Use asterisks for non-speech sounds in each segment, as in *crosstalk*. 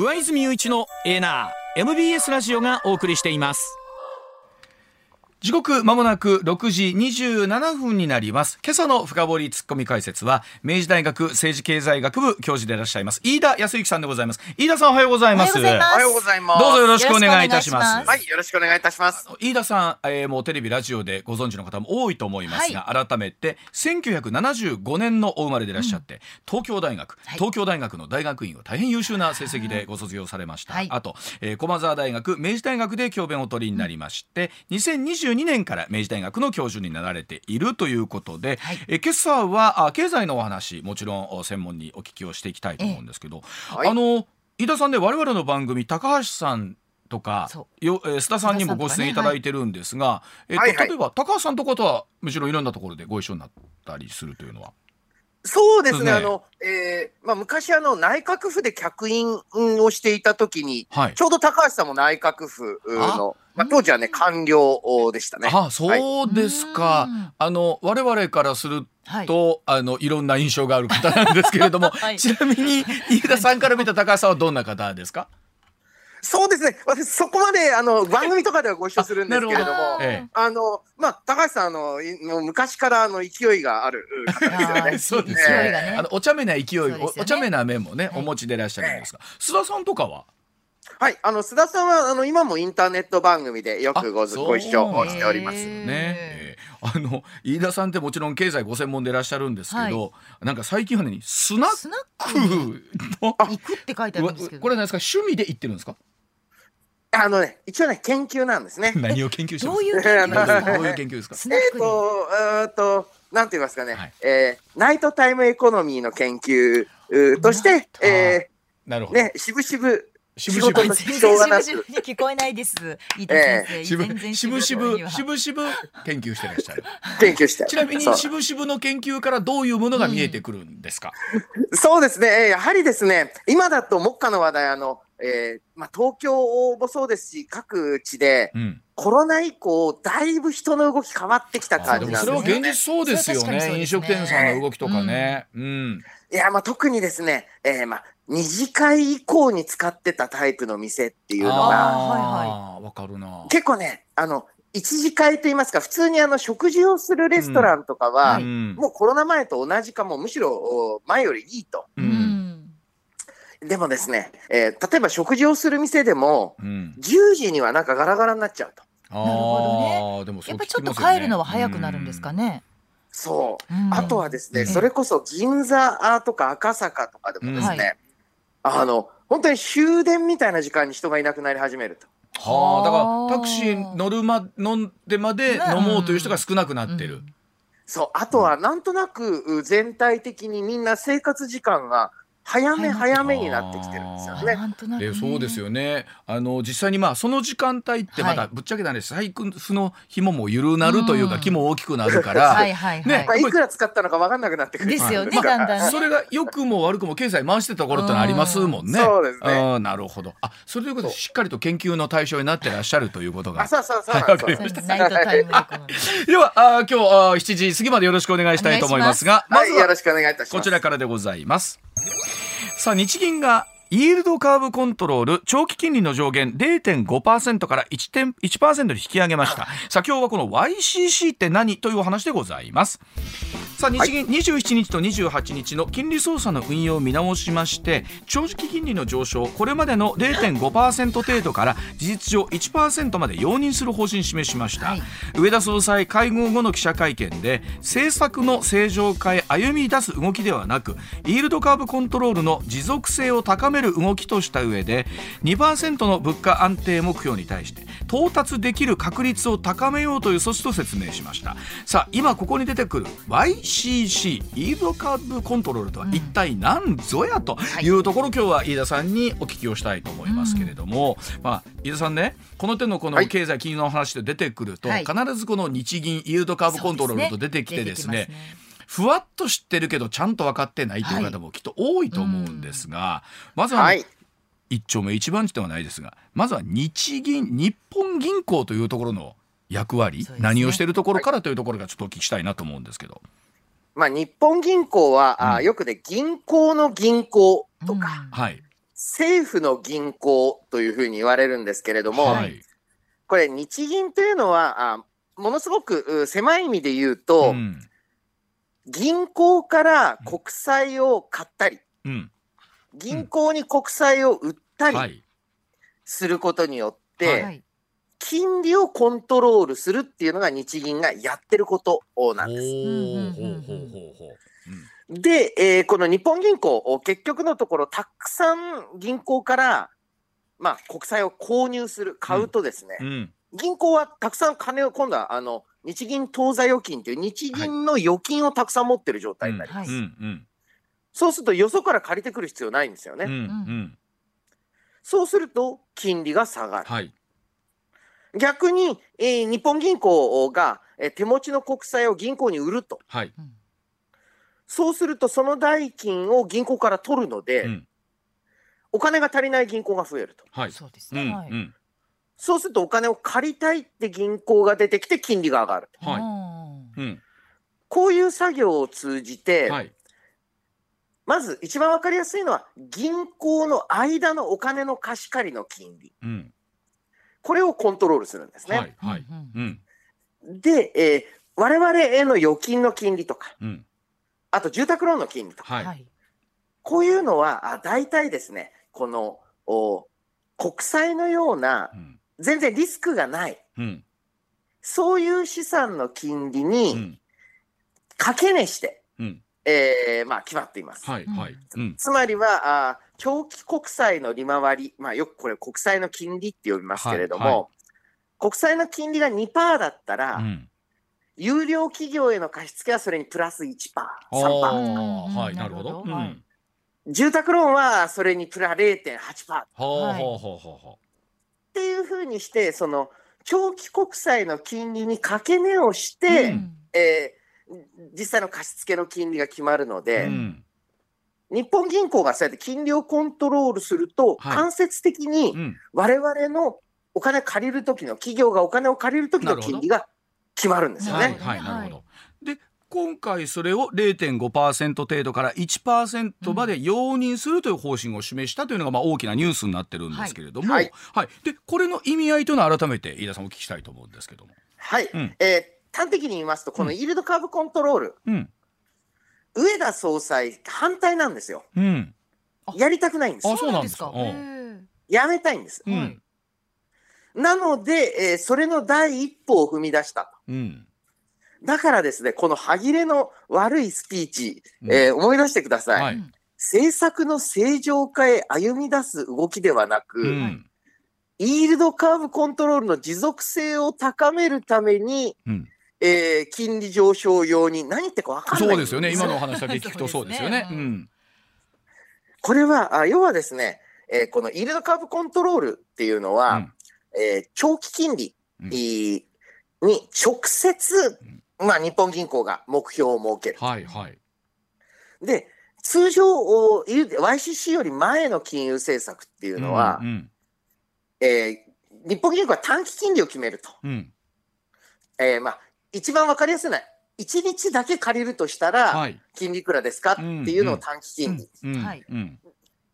上泉雄一のエナー MBS ラジオがお送りしています。時刻まもなく6時27分になります。今朝の深掘りツッコミ解説は明治大学政治経済学部教授でいらっしゃいます飯田康之さんでございます。飯田さんおはようございます。おはようございます。どうぞよろしくお願いいたします。はいよろしくお願いいたします。飯田さん、えー、もうテレビラジオでご存知の方も多いと思いますが、はい、改めて1975年のお生まれでいらっしゃって、うん、東京大学、はい、東京大学の大学院を大変優秀な成績でご卒業されました、はい、あと、えー、駒澤大学明治大学で教鞭をお取りになりまして、うん、2022年から明治大学の教授になられているということで、はい、え今朝はあ経済のお話もちろん専門にお聞きをしていきたいと思うんですけど、ええ、あの飯田さんね我々の番組高橋さんとかよ、えー、須田さんにもご出演いただいてるんですが、ねはい、えっと、はいはい、例えば高橋さんとかとはむしろいろんなところでご一緒になったりするというのは？そうですね、ねあのえーまあ、昔あの、内閣府で客員をしていたときに、はい、ちょうど高橋さんも内閣府の、まあ、当時はね、官僚でしたね。あそうですか、はい、あの我々からすると、はい、あのいろんな印象がある方なんですけれども、*laughs* はい、ちなみに飯田さんから見た高橋さんはどんな方ですか？そうですね、私、そこまであの番組とかではご一緒するんですけれども、あええ、あのまあ、高橋さんあの、もう昔からあの勢いがある方ですよね。*laughs* そうですね、ね、あのお茶目な勢い、ね、お茶目な面もね、お持ちでいらっしゃるんですが、須田さんとかは？はい、あの須田さんはあの今もインターネット番組でよくごご一緒しております。ね、あの飯田さんってもちろん経済ご専門でいらっしゃるんですけど、はい、なんか最近はねスナック？の行くって書いてあるんですけど、これなんですか？趣味で行ってるんですか？あのね、一応ね、研究なんですね。*laughs* 何を研究してますか？*laughs* どういう研究ですか？えっと、えっと、なんて言いますかね、はい、えー、ナイトタイムエコノミーの研究として、えー、なるほど。ね、しぶしぶしぶしぶ聞こえないです。飯田先生、しぶしぶしぶしぶ研究してらっしゃる。研究して。ちなみにしぶしぶの研究からどういうものが見えてくるんですか？そうですね。やはりですね、今だと目下の話題あの。えーまあ、東京もそうですし、各地で、うん、コロナ以降、だいぶ人の動き変わってきた感じなんですね。それは現実そうですよね、ね飲食店さんの動きとかね。うん、うん、いや、まあ、特にですね、えーまあ、二次会以降に使ってたタイプの店っていうのが、はいはい、かるな。結構ね、あの、一次会と言いますか、普通にあの食事をするレストランとかは、うん、もうコロナ前と同じかも、むしろ前よりいいと。うん、でもですね、えー、例えば食事をする店でも、うん、10時にはなんかガラガラになっちゃうと。なるほどね。でも、やっぱちょっと帰るのは早くなるんですかね。そう、あとはですね、それこそ銀座とか赤坂とかでもですね、あの本当に終電みたいな時間に人がいなくなり始めると。はあ、だからタクシー乗るま飲んでまで飲もうという人が少なくなってる。うん、そうあとはなんとなく全体的にみんな生活時間が早め早めになってきてるんですよね。えそうですよね。あの実際にまあその時間帯ってまだぶっちゃけなんです。財布の紐も緩なるというか木も大きくなるから、*laughs* はいはいね、まあいくら使ったのか分かんなくなってくる。ですよね。だんだん。それが良くも悪くも経済回してた頃ってのありますもんね。そうですね。なるほど。あ、それということでしっかりと研究の対象になってらっしゃるということが。あ、そうそうそう。わかりました。*laughs* ではあ今日あ7時過ぎまでよろしくお願いしたいと思いますが、まずはよろしくお願いいたします。こちらからでございます。さあ日銀がイールドカーブコントロール長期金利の上限0.5%から 1%, 1に引き上げました。さあ今日はこの YCC って何というお話でございます。さあ日銀27日と28日の金利操作の運用を見直しまして長期金利の上昇これまでの0.5%程度から事実上1%まで容認する方針を示しました、はい、上田総裁会合後の記者会見で政策の正常化へ歩み出す動きではなくイールドカーブコントロールの持続性を高める動きとした上で2%の物価安定目標に対して到達できる確率を高めようという措置と説明しました。さあ今ここに出てくる Y ECC イールドカーブコントロールとは一体何ぞやとい。うところ、今日は飯田さんにお聞きをしたいと思いますけれども、まあ、飯田さんねこの手のこの経済金融の話で出てくると、必ずこの日銀イールドカーブコントロールと出てきてですねふわっと知ってるけどちゃんと分かってないという方もきっと多いと思うんですが、まずは、一丁目一番地ではないですがまずは日銀日本銀行というところの役割、ね、何をしているところからというところがちょっとお聞きしたいなと思うんですけど。まあ、日本銀行は、うん、あよくね、銀行の銀行とか、はい、政府の銀行というふうに言われるんですけれども、はい、これ日銀というのはあものすごく狭い意味で言うと、うん、銀行から国債を買ったり、うん、銀行に国債を売ったりすることによって、はい、金利をコントロールするっていうのが日銀がやってることなんです。で、えー、この日本銀行、結局のところ、たくさん銀行から、まあ、国債を購入する、買うとですね、うん。うん、銀行はたくさん金を、今度はあの日銀当座預金という日銀の預金をたくさん持ってる状態になります。そうすると、よそから借りてくる必要ないんですよね。うんうん、そうすると、金利が下がる。はい、逆に、えー、日本銀行が、えー、手持ちの国債を銀行に売ると。はい。そうすると、その代金を銀行から取るので、うん、お金が足りない銀行が増えると。はい、そうですね、はい、そうすると、お金を借りたいって銀行が出てきて、金利が上がる。はい。うん、こういう作業を通じて、はい、まず一番わかりやすいのは、銀行の間のお金の貸し借りの金利。うん、これをコントロールするんですね。はいはい。うん、で、えー、我々への預金の金利とか、うん。あと住宅ローンの金利とか、はい、こういうのはあ大体ですね、このお国債のような、全然リスクがない、うん、そういう資産の金利に掛け値して、うん、えー、まあ、決まっています。はいはい。うん、つまりはあ、長期国債の利回り、まあ、よくこれ国債の金利って呼びますけれども、はいはい、国債の金利が2%だったら、うん。有料企業への貸付はそれにプラス1%、3%とか。はい、なるほど。うん。住宅ローンはそれにプラ0.8%。はい、っていうふうにして、その長期国債の金利に掛け値をして、うん、えー、実際の貸付の金利が決まるので、うん、日本銀行がそうやって金利をコントロールすると、はい、間接的に我々のお金借りるときの、企業がお金を借りるときの金利が決まるんですよね。はい、なるほど。で今回それを0.5%程度から1%まで容認するという方針を示したというのがまあ大きなニュースになってるんですけれども、はい、はい、でこれの意味合いというのは改めて飯田さんお聞きしたいと思うんですけども。はい、うん、えー、端的に言いますとこのイールドカーブコントロール、うん、上田総裁反対なんですよ。うん、やりたくないんです。あそうなんですか。やめたいんです。うん。なので、えー、それの第一歩を踏み出した。うん、だからですね、この歯切れの悪いスピーチ、えー、思い出してください。はい、政策の正常化へ歩み出す動きではなく、うん、イールドカーブコントロールの持続性を高めるために、うん、えー、金利上昇用に何言ってか分かんないそうですよね。今のお話だけ *laughs* 聞くとそうですよね。これはあ、要はですね、えー、このイールドカーブコントロールっていうのは、うん。えー、長期金利、に直接、まあ、日本銀行が目標を設ける。はいはい、で、通常、YCC より前の金融政策っていうのは、えー、日本銀行は短期金利を決めると。うん、えー、まあ、一番わかりやすいのは、1日だけ借りるとしたら、金利いくらですか？っていうのを短期金利。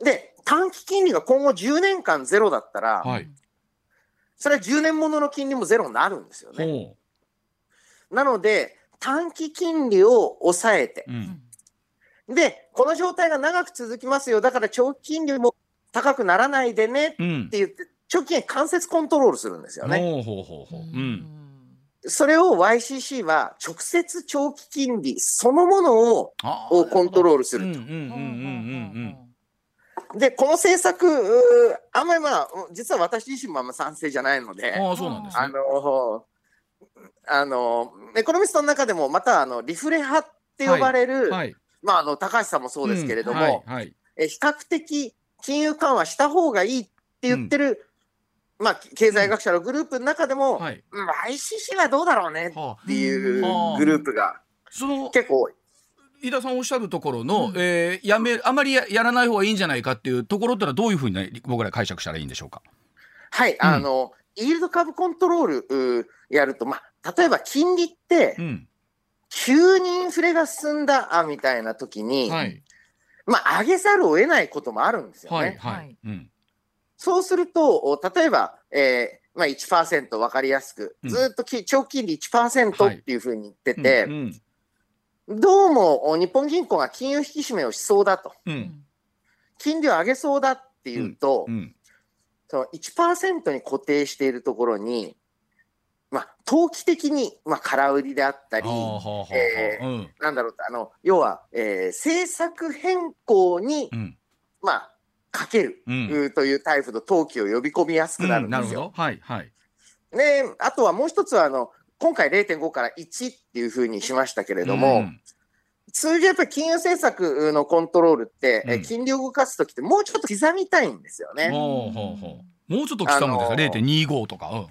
で、短期金利が今後10年間ゼロだったら、はい、それは10年ものの金利もゼロになるんですよね。なので、短期金利を抑えて、うん、で、この状態が長く続きますよ、だから長期金利も高くならないでねって言って、長期金利間接コントロールするんですよね。それを YCC は直接長期金利そのものをコントロールすると。で、この政策、あんまりまあ、実は私自身もあんま賛成じゃないので、あそうなんです、ね、あの、あの、エコノミストの中でも、また、あの、リフレ派って呼ばれる、はいはい、まあ、あの、高橋さんもそうですけれども、うんはい、え比較的金融緩和した方がいいって言ってる、うん、まあ、経済学者のグループの中でも、うん、はい、ICC はどうだろうねっていうグループが結構多い。飯田さんおっしゃるところの、うん、えー、やめあまりやらない方がいいんじゃないかっていうところってのはどういうふうに、ね、僕ら解釈したらいいんでしょうか？はい、うん、あのイールドカーブコントロールやると、まあ、例えば金利って、うん、急にインフレが進んだあみたいな時に、はい、まあ、上げざるを得ないこともあるんですよね。はい、はい。うん、そうすると、例えば、えー、まあ1%分かりやすく、ずっと長期金利1%っていうふうに言ってて、どうも日本銀行が金融引き締めをしそうだと、うん、金利を上げそうだっていうと、うんうん、その1%に固定しているところに、まあ、投機的に、まあ、空売りであったり、えなんだろうあの要は、えー、政策変更に、まあ、かける、というタイプの投機を呼び込みやすくなるんですよ。はいはい、であとはもう一つはあの今回0.5から1っていうふうにしましたけれども、うん、通常やっぱり金融政策のコントロールって、うん、金利を動かす時ってもうちょっと刻みたいんですよね。ほうほうほう。もうちょっと刻むんですか、0.25とか。うん、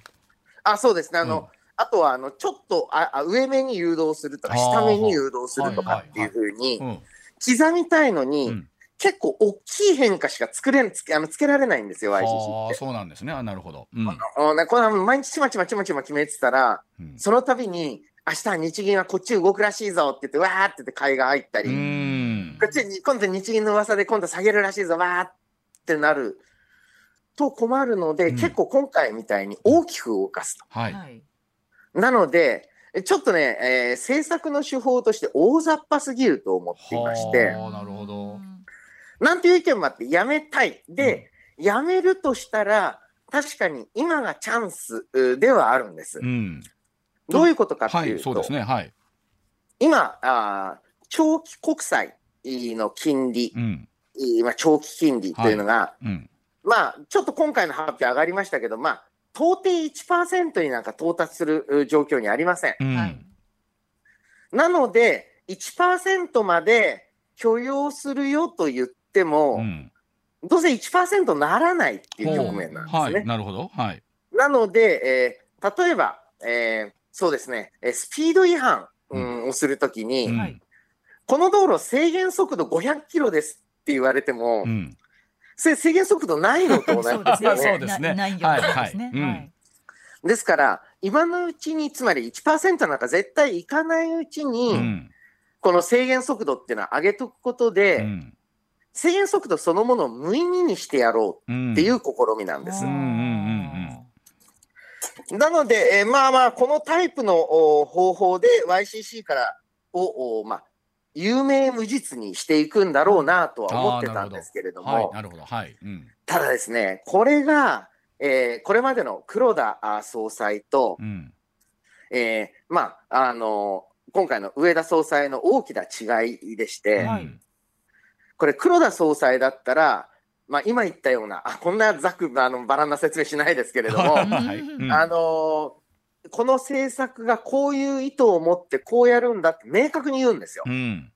あそうですね。あの、あとはあのちょっとあ上目に誘導するとか下目に誘導するとかっていうふうに刻みたいのに、結構大きい変化しか作れつけあのつけられないんですよ、ICC って。そうなんですね。あなるほど。うん、あこの毎日ちまちまちまちま決めてたら、うん、その度に、明日日銀はこっち動くらしいぞって言って、わーって言って買いが入ったり、こっちに今度日銀の噂で今度下げるらしいぞ、わーってなると困るので、うん、結構今回みたいに大きく動かすと。はい、なので、ちょっとね、えー、政策の手法として大雑把すぎると思っていまして。なるほど。なんていう意見もあって、やめたい。で、うん、やめるとしたら、確かに今がチャンスではあるんです。うん、どういうことかっていうと、はい、そうですね、はい、今あ、長期国債の金利、うん、今長期金利というのが、はいうん、まあ、ちょっと今回の発表上がりましたけど、まあ、到底1%になんか到達する状況にありません。うん、なので、1%まで許容するよと言っっても、うん、どうせ1%ならないっていう局面なんですね。はい、なるほど。はい。なので、えー、例えば、えー、そうですね、スピード違反、うん、をするときに、うん、この道路制限速度500キロですって言われても、うん、制限速度ないのと同じですよね。*laughs* そ *laughs* うですね。はいはい。うん。ですから、今のうちに、つまり1%なんか絶対いかないうちに、うん、この制限速度っていうのは上げとくことで、うん、制限速度そのものを無意味にしてやろうっていう試みなんです。なので、えー、まあまあ、このタイプの方法で YCC からを、まあ、有名無実にしていくんだろうなとは思ってたんですけれども、ただですね、これが、えー、これまでの黒田総裁と、うん、えー、まあ、あの今回の上田総裁の大きな違いでして、はいこれ黒田総裁だったら、まあ、今言ったような、あこんなざくあのバランな説明しないですけれども、はい。うん、あのこの政策がこういう意図を持ってこうやるんだって明確に言うんですよ。うん、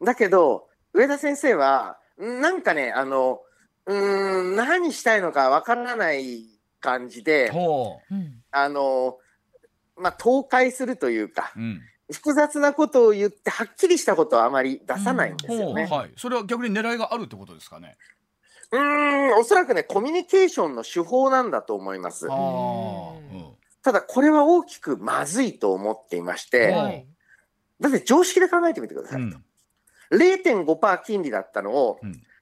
だけど、上田先生は、なんかね、あの、うん、何したいのかわからない感じで、あの、まあ、倒壊するというか、うん複雑なことを言ってはっきりしたことはあまり出さないんですよね。はい、それは逆に狙いがあるってことですかね？うんおそらくねコミュニケーションの手法なんだと思います。ただこれは大きくまずいと思っていまして、だって常識で考えてみてくださいと。うん、0.5%金利だったのを、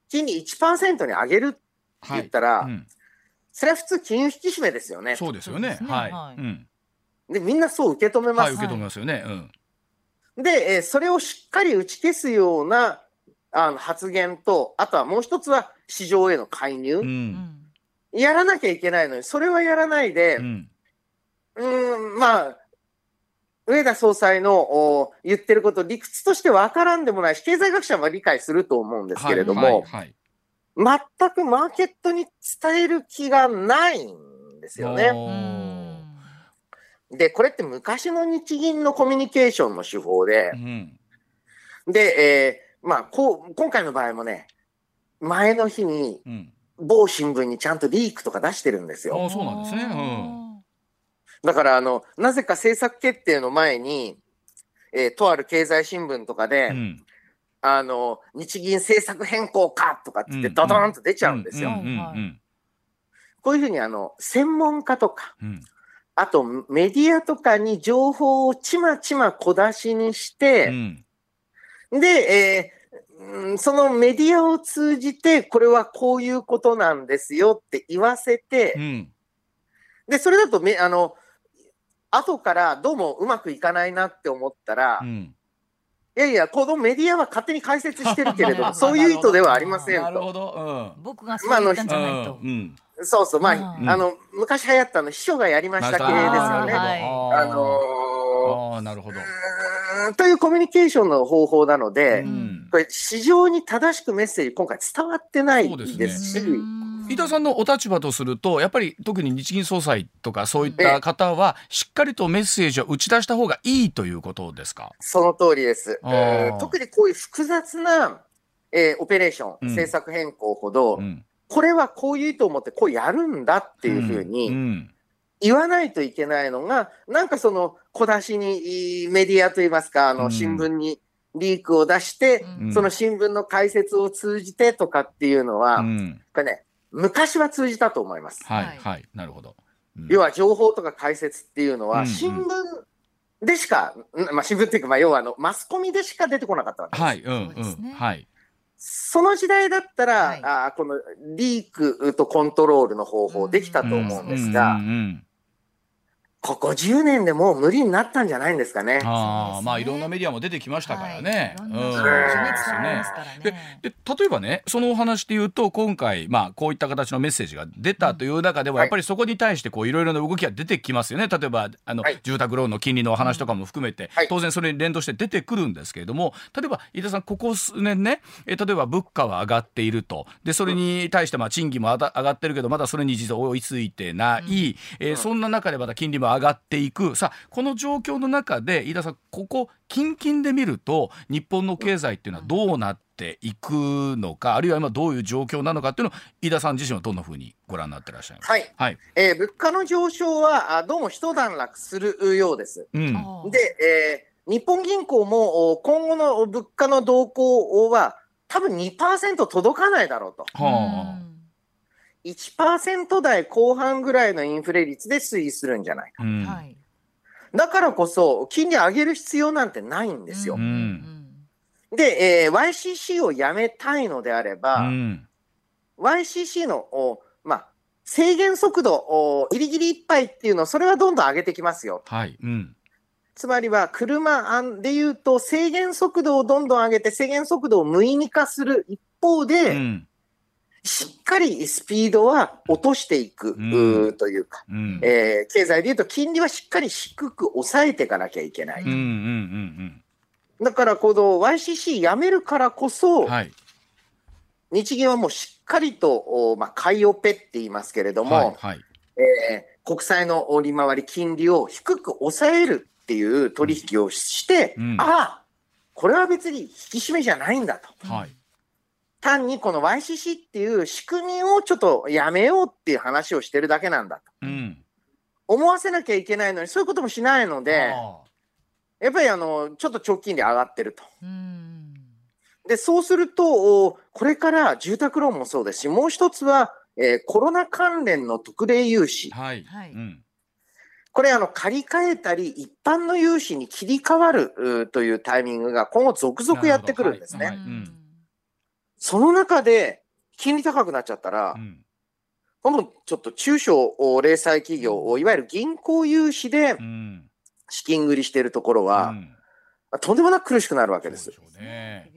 金利1%に上げるって言ったら、はいうん、それは普通金融引き締めですよね。そうですよね。はい。でみんなそう受け止めます。はい、受け止めますよね。うんで、えー、それをしっかり打ち消すようなあの発言と、あとはもう一つは市場への介入、うん、やらなきゃいけないのに、それはやらないで、うん、うんまあ、上田総裁の言ってること、理屈として分からんでもないし、経済学者は理解すると思うんですけれども、はいはいはい、全くマーケットに伝える気がないんですよね。で、これって昔の日銀のコミュニケーションの手法で、うん、で、えー、まあこう、今回の場合もね、前の日に、某新聞にちゃんとリークとか出してるんですよ。あそうなんですね。うん、だから、あの、なぜか政策決定の前に、えー、とある経済新聞とかで、うん、あの、日銀政策変更かとかってドドンと出ちゃうんですよ。こういうふうに、あの、専門家とか、うんあとメディアとかに情報をちまちま小出しにして、うん、で、えうん、そのメディアを通じて、これはこういうことなんですよって言わせて、うん、で、それだとめ、あの、後からどうもうまくいかないなって思ったら、うん、いやいや、このメディアは勝手に解説してるけれど、*laughs* そういう意図ではありませんと。なるほど。うん、僕がそう言ったんじゃないと。そうそう、まあ、あの、昔流行ったの、秘書がやりました系ですよね。あのあなるほど。というコミュニケーションの方法なので、これ、市場に正しくメッセージ、今回伝わってないですし、飯田さんのお立場とするとやっぱり特に日銀総裁とかそういった方はしっかりとメッセージを打ち出した方がいいということですか？その通りです、えー、特にこういう複雑な、えー、オペレーション、うん、政策変更ほど、うん、これはこういうと思ってこうやるんだっていうふうに言わないといけないのが、なんかその小出しにメディアといいますかあの新聞に、リークを出して、うん、その新聞の解説を通じてとかっていうのは、うん、これね、昔は通じたと思います。はい、はい、なるほど。うん、要は情報とか解説っていうのは、新聞でしか、うんうん、まあ新聞っていうか、まあ要はあの、マスコミでしか出てこなかったわけです。はい、うん、うん、はい。その時代だったら、はい、あこのリークとコントロールの方法できたと思うんですが、うんうんうんここ10年でもう無理になったんじゃないんですかね。ああ、まあいろんなメディアも出てきましたからね。うん、そうですね。で、例えばね、そのお話で言うと、今回、まあこういった形のメッセージが出たという中では、やっぱりそこに対してこういろいろな動きが出てきますよね。例えば、あの、住宅ローンの金利のお話とかも含めて、当然それに連動して出てくるんですけれども、例えば、飯田さん、ここ数年ね、え例えば物価は上がっていると。で、それに対して、まあ賃金も上がってるけど、まだそれに実は追いついてない。えそんな中でまた金利も上がっていく。さあこの状況の中で飯田さんここ近々で見ると日本の経済っていうのはどうなっていくのかあるいは今どういう状況なのかっていうのを飯田さん自身はどんなふうにご覧になってらっしゃいます？か、はい。はい。えー、物価の上昇はどうも一段落するようです。うん、で、えー、日本銀行も今後の物価の動向は多分2%届かないだろうと。はあ1%台後半ぐらいのインフレ率で推移するんじゃないか。うん、だからこそ、金利上げる必要なんてないんですよ。うん、で、えー、YCC をやめたいのであれば、うん、YCC の、まあ、制限速度、ギリギリいっぱいっていうの、それはどんどん上げてきますよ。はい。うん、つまりは、車でいうと、制限速度をどんどん上げて、制限速度を無意味化する一方で、うんしっかりスピードは落としていく、うん、というか、うん、えー、経済でいうと金利はしっかり低く抑えていかなきゃいけない。だからこの YCC やめるからこそ、はい、日銀はもうしっかりと、まあ、買いオペって言いますけれども、はいはい、えー、国債の利回り金利を低く抑えるっていう取引をして、うん、ああ、これは別に引き締めじゃないんだと。はい単にこの YCC っていう仕組みをちょっとやめようっていう話をしてるだけなんだと、うん、思わせなきゃいけないのにそういうこともしないのでやっぱりあのちょっと直近で上がってると。でそうするとこれから住宅ローンもそうですしもう一つは、えー、コロナ関連の特例融資。はい。うん、これあの借り換えたり一般の融資に切り替わるというタイミングが今後続々やってくるんですね。はいはい。うんその中で金利高くなっちゃったら、うん、今度ちょっと中小零細企業、いわゆる銀行融資で資金繰りしているところは、うん、とんでもなく苦しくなるわけです。でね。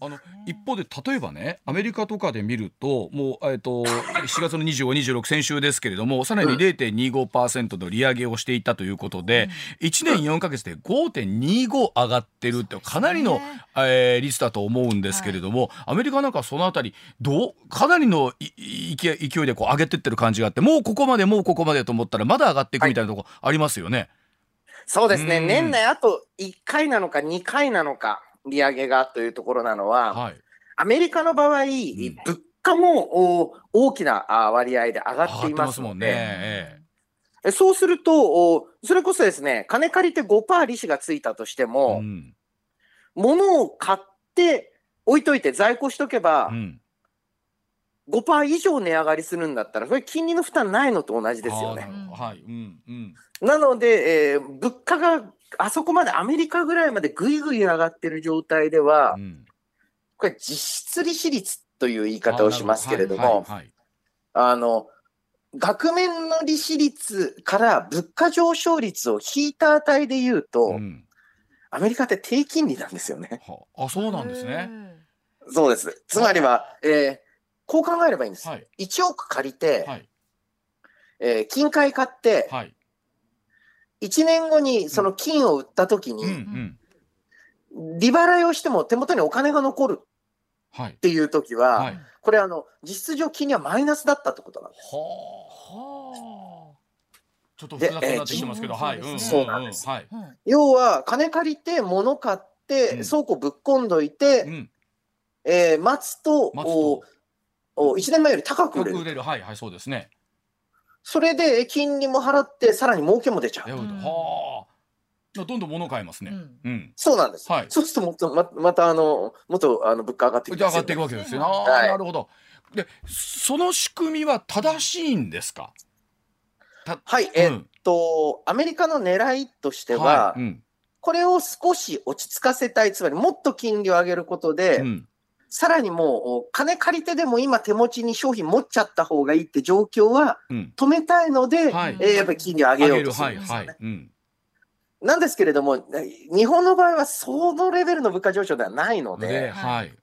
あの一方で例えばねアメリカとかで見るともう、えーと、4月の25、26先週ですけれどもさらに0.25%の利上げをしていたということで、うん、1年4か月で5.25上がってるってかなりの、えー、率だと思うんですけれども、はい、アメリカなんかそのあたりどうかなりの勢いでこう上げてってる感じがあってもうここまでもうここまでと思ったらまだ上がっていくみたいなとこありますよね。はいそうですね、年内あと1回なのか2回なのか、利上げがというところなのは、はい、アメリカの場合、うん、物価も大きな割合で上がっていますので、ね。えそうすると、それこそですね、金借りて5%利子がついたとしても、うん、物を買って置いといて在庫しとけば、うん、5%以上値上がりするんだったら、それ金利の負担ないのと同じですよね。はい。うんうん、なので、えー、物価があそこまでアメリカぐらいまでぐいぐい上がってる状態では、うん、これ実質利子率という言い方をしますけれども、はいはいはい、あの、額面の利子率から物価上昇率を引いた値で言うと、うん、アメリカって低金利なんですよね。はあ、そうなんですね。そうです。つまりは、えー、こう考えればいいんです。はい、1億借りて、はい、えー、金塊買って、はい、1年後にその金を売ったときに、うん。うん、利払いをしても手元にお金が残るっていうときは、はい、これあの、実質上金利はマイナスだったってことなんです。はあ。ちょっと複雑になってきてますけど、はい、そうなんです。はい、要は、金借りて、物買って、倉庫ぶっ込んどいて、うん、えー、待つと、待つと。お1年前より高く売れる。売れる。はい、はい、そうですね。それで金利も払って、さらに儲けも出ちゃう。はあ。どんどん物買えますね。うん。そうなんです。はい。そうするともっとままたあのもっとあの物価上がっていく、ね、上がっていくわけですよ。ああ、はい、なるほど。でその仕組みは正しいんですか？はい、えー、っと、アメリカの狙いとしては、はいうん、これを少し落ち着かせたい、つまりもっと金利を上げることで、うん、さらにもう、金借りてでも今手持ちに商品持っちゃった方がいいって状況は止めたいので、うんはい、えー、やっぱり金利を上げようとするんですよね。はいはい。うん。なんですけれども、日本の場合はそのレベルの物価上昇ではないので、はい、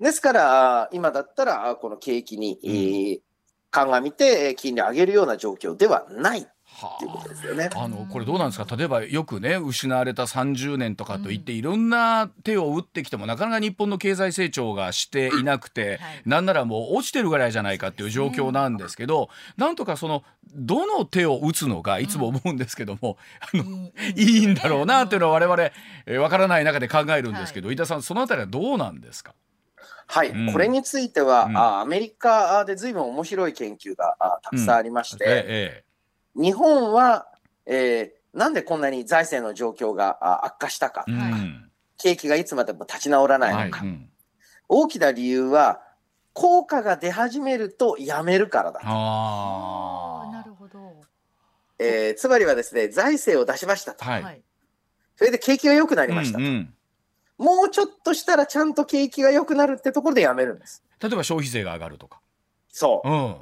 ですから、今だったら、この景気に、うん、鑑みて金利上げるような状況ではないっていうことですよね。あのこれどうなんですか？例えばよくね失われた30年とかといって、いろんな手を打ってきてもなかなか日本の経済成長がしていなくて、はい、なんならもう落ちてるぐらいじゃないかっていう状況なんですけど、なんとかそのどの手を打つのがいつも思うんですけども、あのいいんだろうなっていうのは我々わ、えー、からない中で考えるんですけど、飯田さんそのあたりはどうなんですか？はい、うん、これについては、うん、あアメリカで随分面白い研究があたくさんありまして、うん。ええ、日本は、えー、なんでこんなに財政の状況が悪化したか、うん、景気がいつまでも立ち直らないのか、はいうん、大きな理由は、効果が出始めるとやめるからだあなるほど。えー、つまりはですね、財政を出しましたと。はい、それで景気が良くなりましたと。うんうん、もうちょっとしたらちゃんと景気が良くなるってところでやめるんです。例えば消費税が上がるとか。そう。うん、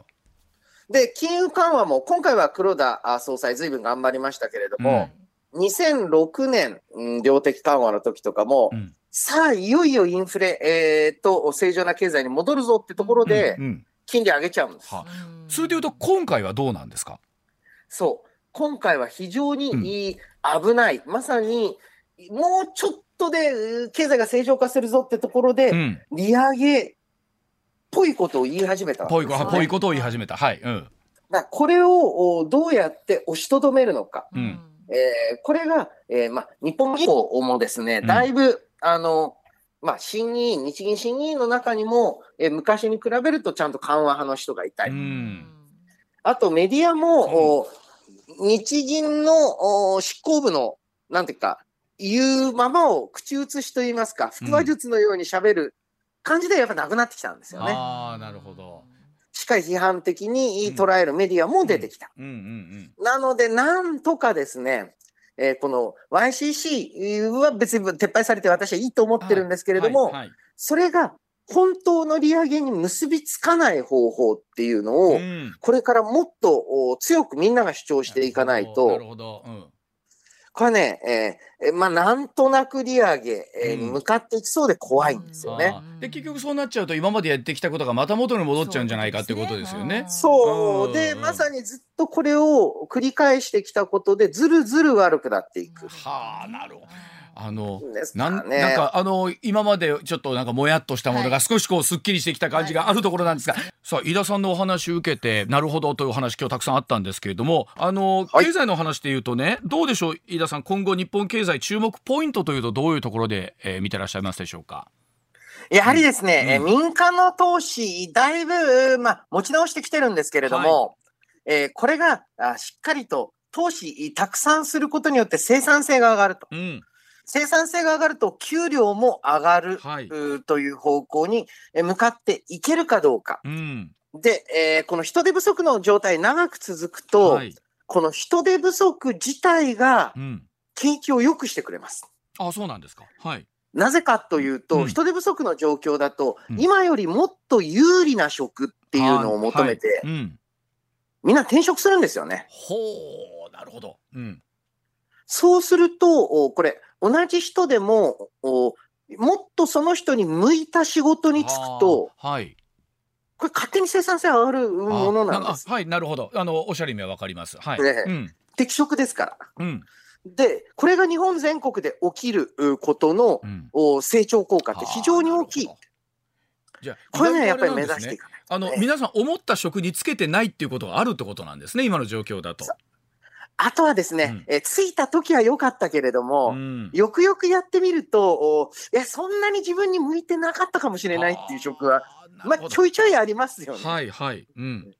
で、金融緩和も、今回は黒田総裁、ずいぶん頑張りましたけれども、うん、2006年、うん、量的緩和の時とかも、うん、さあ、いよいよインフレ、えー、と正常な経済に戻るぞってところで、金利上げちゃうんです。はあ、それでいうと、今回はどうなんですか？そう。今回は非常に危ない、まさに、もうちょっとで経済が正常化するぞってところで、利上げぽいことを言い始めたぽいぽいことを言い始めた。はい。うん。だこれをどうやって押しとどめるのか。うん、えー、これが、えー、まあ、日本銀行もですね、だいぶ、うん、あの、まあ、審議員、日銀審議員の中にも、えー、昔に比べるとちゃんと緩和派の人がいたり。うん、あとメディアも、うん、日銀の執行部の、なんていうか、言うままを口移しといいますか、腹話術のように喋る感じでやっぱなくなってきたんですよね。ああ、なるほど。しっかり批判的に捉えるメディアも出てきた。なので、なんとかですね、えー、この YCC は別に撤廃されて私はいいと思ってるんですけれども、それが本当の利上げに結びつかない方法っていうのを、これからもっと強くみんなが主張していかないと、なるほど、うんこれね、えー、まあ、なんとなく利上げ、えー、に向かっていきそうで怖いんですよね、うん、で、結局そうなっちゃうと、今までやってきたことがまた元に戻っちゃうんじゃないかってことですよね。そう。で、まさにずっとこれを繰り返してきたことで、ずるずる悪くなっていく。はあ、なるほど。あの、なん、なんか、あの、今までちょっとなんかもやっとしたものが少しこう、すっきりしてきた感じがあるところなんですが、はい、さあ、飯田さんのお話受けて、なるほどというお話今日たくさんあったんですけれども、あの、経済の話で言うとね、どうでしょう、飯田さん、今後日本経済注目ポイントというとどういうところで、えー、見てらっしゃいますでしょうか？やはりですね、うん、民間の投資、だいぶ、まあ、持ち直してきてるんですけれども、はい、えー、これがあしっかりと投資たくさんすることによって生産性が上がると。うん生産性が上がると給料も上がる、はい、という方向に向かっていけるかどうか。うん、で、えー、この人手不足の状態長く続くと、はい、この人手不足自体が景気を良くしてくれます。うん、あそうなんですか。はい。なぜかというと、うん、人手不足の状況だと、うん、今よりもっと有利な職っていうのを求めて、みんな転職するんですよね。ほう、なるほど。うん、そうすると、これ、同じ人でも、もっとその人に向いた仕事に就くと、はい、これ勝手に生産性上がるものなんです。はい、なるほど。あの、おっしゃる意味はわかります。はい。ね、うん、適職ですから。うん。で、これが日本全国で起きることの、うん、成長効果って非常に大きい。じゃこれね、やっぱり目指していかない、あの、皆さん思った職につけてないっていうことがあるってことなんですね、今の状況だと。あとはですね、うん、え着いた時は良かったけれども、うん、よくよくやってみると、いや、そんなに自分に向いてなかったかもしれないっていう職は、まあ、ちょいちょいありますよね。はいはい。うん。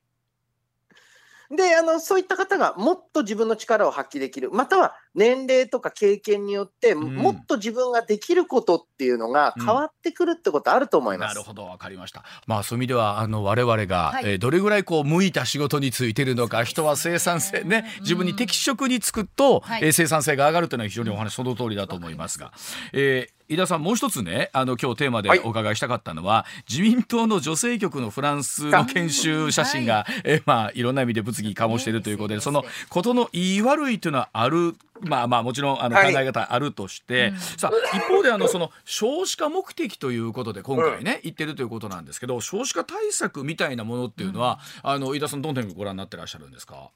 で、あの、そういった方がもっと自分の力を発揮できる。または年齢とか経験によって、もっと自分ができることっていうのが変わってくるってことあると思います。うん、なるほど、わかりました。まあ、そういう意味では、あの、我々が、はい、えー、どれぐらいこう、向いた仕事についてるのか、人は生産性ね、自分に適職に就くと、はい、えー、生産性が上がるというのは非常にお話その通りだと思いますが、えー井田さんもう一つねあの今日テーマでお伺いしたかったのは、はい、自民党の女性局のフランスの研修写真が、はい、えまあいろんな意味で物議醸しているということで、そのことの言い悪いというのはあるまあまあもちろんあの考え方あるとして、はい、さあ一方であのその少子化目的ということで今回ね、うん、言ってるということなんですけど少子化対策みたいなものっていうのは、うん、あの飯田さんどの点ご覧になってらっしゃるんですか？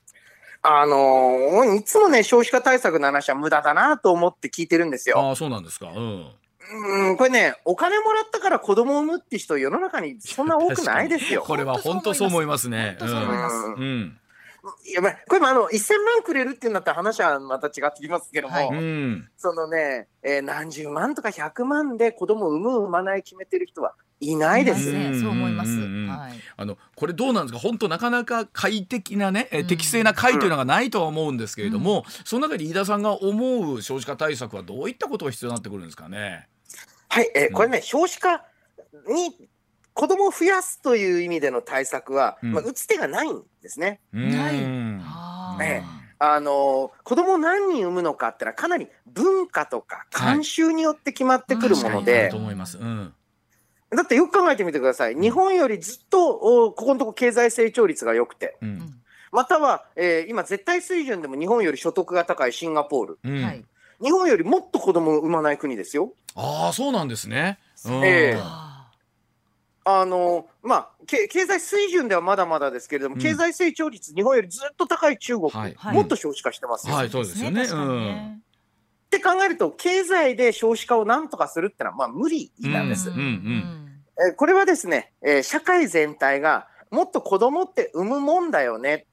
あのー、いつもね少子化対策の話は無駄だなと思って聞いてるんですよ。あそうなんですか。うん。うん、これね、お金もらったから子供を産むって人、世の中にそんな多くないですよ。*laughs* これは本当そう思いますね。本当そう思います。うん。いやこれもあの1000万くれるっていうんだったら話はまた違ってきますけども、はい、そのね、えー、何十万とか100万で子供を産む産まない決めてる人はいないです。ね、そう思います。はい。あのこれどうなんですか？本当なかなか快適なね、え適正な会というのがないとは思うんですけれども、うん、その中で飯田さんが思う少子化対策はどういったことが必要になってくるんですかね？はい、えー、これね、少子化に子供を増やすという意味での対策は、うん、まあ、打つ手がないんですね。ない。えあの子供何人産むのかってのはかなり文化とか慣習によって決まってくるもので、だってよく考えてみてください。日本よりずっとここのとこ経済成長率が良くて、うん、または、えー、今絶対水準でも日本より所得が高いシンガポール、うん、日本よりもっと子供を産まない国ですよ。ああ、そうなんですね。ええあのまあ、経済水準ではまだまだですけれども、うん、経済成長率、日本よりずっと高い中国、はい、もっと少子化してますよ、はい、そうですよね。うん、って考えると、経済で少子化をなんとかするってのは、まあ、無理なんです。うんうんうん、えこれはですね、えー、社会全体がもっと子供って産むもんだよね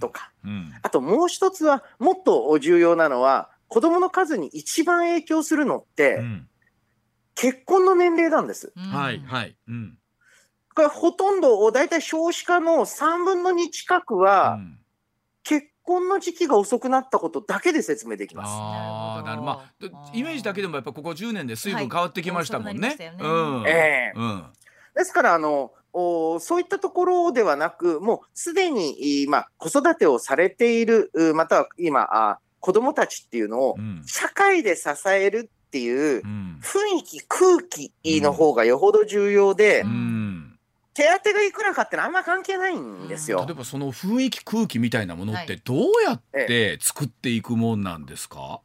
とか、うん、あともう一つは、もっと重要なのは、子供の数に一番影響するのって、うん、結婚の年齢なんです。はいはい。うん、これほとんど大体少子化の3分の2近くは、うん、結婚の時期が遅くなったことだけで説明できます。あなるまあイメージだけでもやっぱここ10年で水分変わってきましたもんね。ですからあのおそういったところではなく、もうすでに、まあ、子育てをされている、または今あ、子供たちっていうのを社会で支えるっていう雰囲気、空気の方がよほど重要で、手当がいくらかってのはあんま関係ないんですよ。例えばその雰囲気空気みたいなものってどうやって作っていくもんなんですか、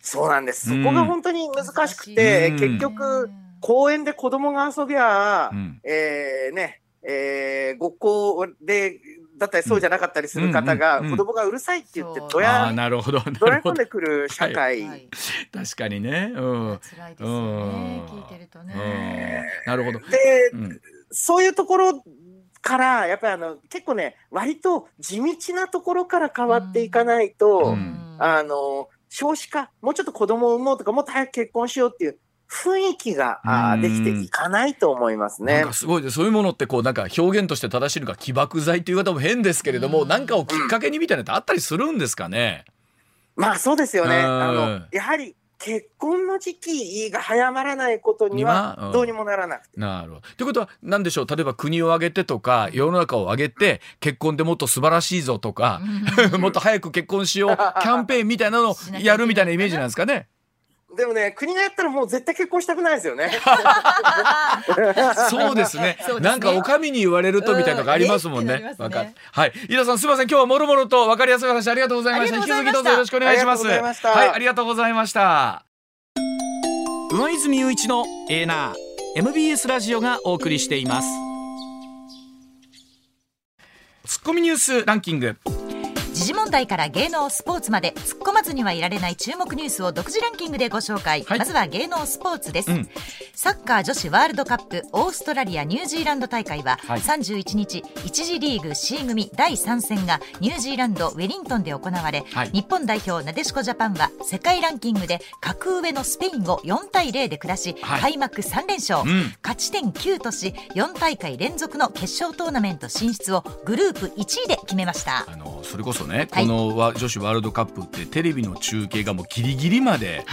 そうなんです。そこが本当に難しくて、結局公園で子供が遊びゃ、うん、えー、ね、えー、ごっこでだったりそうじゃなかったりする方が、子供がうるさいって言ってどや、なるほどど。や込んでくる社会、はい、確かにね、うん、辛いですよね、聞いてるとね、なるほど。で、そういうところからやっぱりあの結構ね割と地道なところから変わっていかないと、あの少子化もうちょっと子供を産もうとかもっと早く結婚しようっていう雰囲気があできていかないと思いますね。すごいでそういうものってこうなんか表現として正しいのか起爆剤っていう方も変ですけれども、何かをきっかけにみたいなのってあったりするんですかね？まあそうですよね。あのやはり結婚の時期が早まらないことにはどうにもならなくて。うん、なるほど。ということは何でしょう？例えば国を挙げてとか世の中を挙げて結婚でもっと素晴らしいぞとか *laughs* もっと早く結婚しよう *laughs* キャンペーンみたいなのをやるみたいなイメージなんですかね？でもね、国がやったらもう絶対結婚したくないですよね。*laughs* そうですね。なんかお上に言われるとみたいなのがありますもんね。わ、かはい。井田さんすみません。今日はもろもろと分かりやすい話ありがとうございました。引き続きどうぞよろしくお願いします。はい、ありがとうございました。上泉雄一のエーナー MBS ラジオがお送りしています。ツッコミニュースランキング。時事問題から芸能スポーツまで突っ込まずにはいられない注目ニュースを独自ランキングでご紹介、はい、まずは芸能スポーツです、うん、サッカー女子ワールドカップオーストラリアニュージーランド大会は、はい、31日1次リーグ C 組第3戦がニュージーランドウェリントンで行われ、はい、日本代表なでしこジャパンは世界ランキングで格上のスペインを4対0で下し、開幕3連勝、うん、勝ち点9とし4大会連続の決勝トーナメント進出をグループ1位で決めました。あのそれこそね、この女子ワールドカップってテレビの中継がもうギリギリまで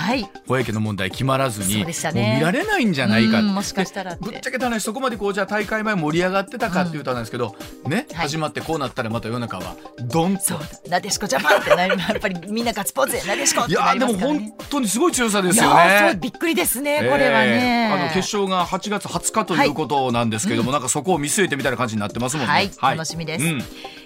小池の問題決まらずに、もう見られないんじゃないかもしかしたらぶっちゃけた話そこまでこうじゃ大会前盛り上がってたかっていうとなんですけど、ね、始まってこうなったらまた世の中はドンと。なでしこジャパンってなやっぱりみんなガッツポーズなでしこってなりますから、ね、いやでも本当にすごい強さですよね。びっくりですねこれはね、あの決勝が8月20日ということなんですけども、なんかそこを見据えてみたいな感じになってますもんね。はい、楽しみです、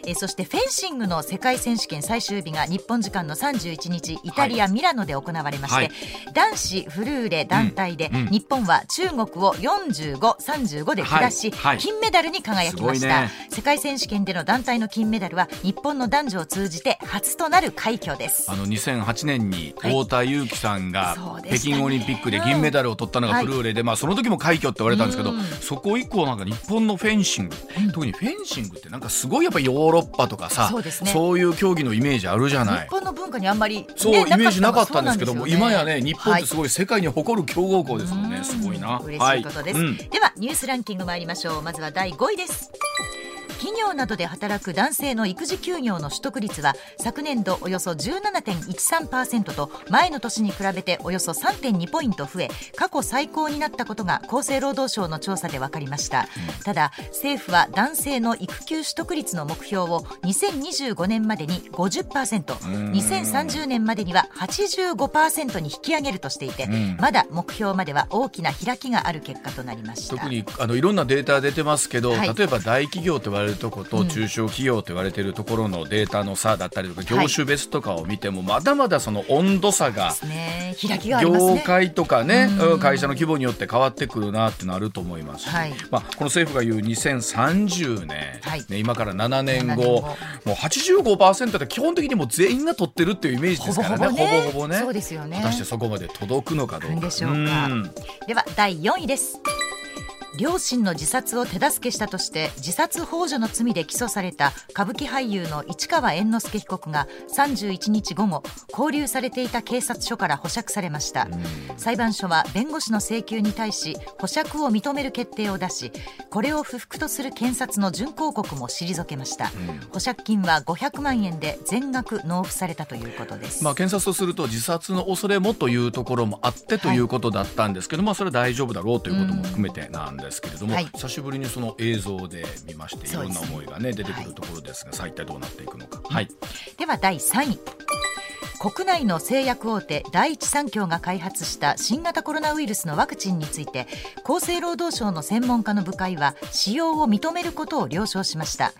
えそしてフェンシングの世界選手権最終日が日本時間の31日イタリア・ミラノで行われまして、はい、男子フルーレ団体で、日本は中国を45、35で下し、はい、金メダルに輝きました、ね、世界選手権での団体の金メダルは日本の男女を通じて初となる快挙です。あの2008年に太田裕樹さんが、北京オリンピックで銀メダルを取ったのがフルーレで、まあ、その時も快挙って言われたんですけど、そこ以降なんか日本のフェンシング、特にフェンシングってなんかすごいやっぱヨーロッパとかさそう,、ね、そういう競技のイメージあるじゃない。日本の文化にあんまり、ね、そうイメージなかったんですけども、ね、今やね日本ってすごい世界に誇る強豪校ですもんね、はい、すごいな。嬉しいことです、はいうん、ではニュースランキング参りましょう。まずは第5位です企業などで働く男性の育児休業の取得率は昨年度およそ17.13%と前の年に比べておよそ3.2ポイント増え過去最高になったことが厚生労働省の調査で分かりました。ただ政府は男性の育休取得率の目標を2025年までに 50%2030 年までには85%に引き上げるとしていてまだ目標までは大きな開きがある結果となりました。特にあのいろんなデータ出てますけど、はい、例えば大企業と言われるるとこと中小企業と言われているところのデータの差だったりとか、業種別とかを見てもまだまだその温度差が業界とかね、会社の規模によって変わってくるなってのあると思いますし、まあ、この政府が言う2030年、ね、今から7年後もう85%って基本的にもう全員が取ってるっていうイメージですからねほぼほぼね。そうですよね。果たしてそこまで届くのかどうか。でしょうか。では第4位です。両親の自殺を手助けしたとして自殺幇助の罪で起訴された歌舞伎俳優の市川猿之助被告が31日午後勾留されていた警察署から保釈されました。裁判所は弁護士の請求に対し保釈を認める決定を出しこれを不服とする検察の準抗告も退けました。保釈金は500万円で全額納付されたということです、まあ、検察とすると自殺の恐れもというところもあってということだったんですけど、はい、まあ、それは大丈夫だろうということも含めてなんですけれども、はい、久しぶりにその映像で見ましていろんな思いがね出てくるところですが、さあ一体どうなっていくのか、はい、では第3位。国内の製薬大手第一三共が開発した新型コロナウイルスのワクチンについて厚生労働省の専門家の部会は使用を認めることを了承しました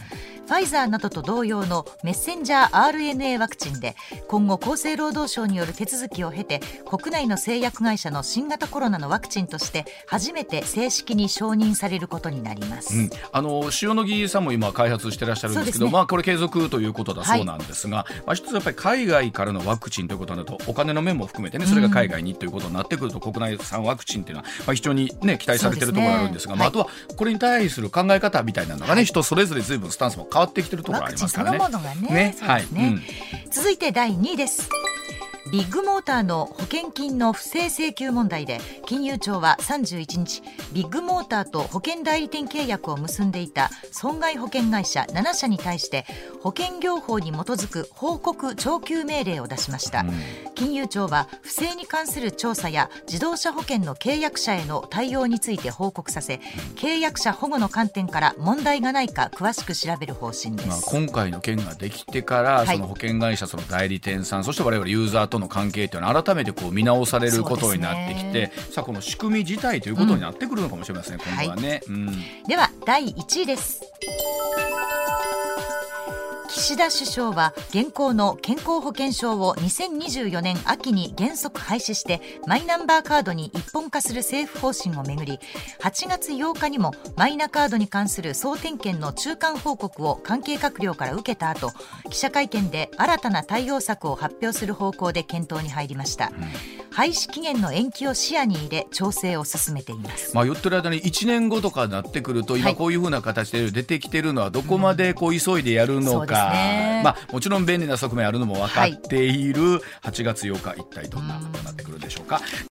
ファイザーなどと同様のメッセンジャー RNA ワクチンで今後厚生労働省による手続きを経て国内の製薬会社の新型コロナのワクチンとして初めて正式に承認されることになります、うん、あの塩野義さんも今開発してらっしゃるんですけど、ね、まあこれ継続ということだそうなんですが、はい、まあ一つやっぱり海外からのワクチンということになるとお金の面も含めてねそれが海外にということになってくると、国内産ワクチンっていうのはまあ非常にね期待されているところがあるんですが、すね、まああとはこれに対する考え方みたいなのがね、はい、人それぞれずいぶんスタンスも変わってきてるところありますからね。そのものがね。ねはい、うん、続いて第2位です。ビッグモーターの保険金の不正請求問題で金融庁は31日ビッグモーターと保険代理店契約を結んでいた損害保険会社7社に対して保険業法に基づく報告徴求命令を出しました、うん、金融庁は不正に関する調査や自動車保険の契約者への対応について報告させ契約者保護の観点から問題がないか詳しく調べる方針です、まあ、今回の件ができてから、はい、その保険会社その代理店さんそして我々ユーザーとの関係というのは改めてこう見直されることになってきて、ね、さあこの仕組み自体ということになってくるのかもしれません、うん、今後はね、はいうん、では第1位です岸田首相は現行の健康保険証を2024年秋に原則廃止してマイナンバーカードに一本化する政府方針をめぐり8月8日にもマイナカードに関する総点検の中間報告を関係閣僚から受けた後記者会見で新たな対応策を発表する方向で検討に入りました、うん。廃止期限の延期を視野に入れ調整を進めています、まあ、言ってる間に1年後とかになってくると今こういうふうな形で出てきてるのはどこまでこう急いでやるのか、うんまあ、もちろん便利な側面あるのも分かっている。8月8日一体どんなことになってくるでしょうか。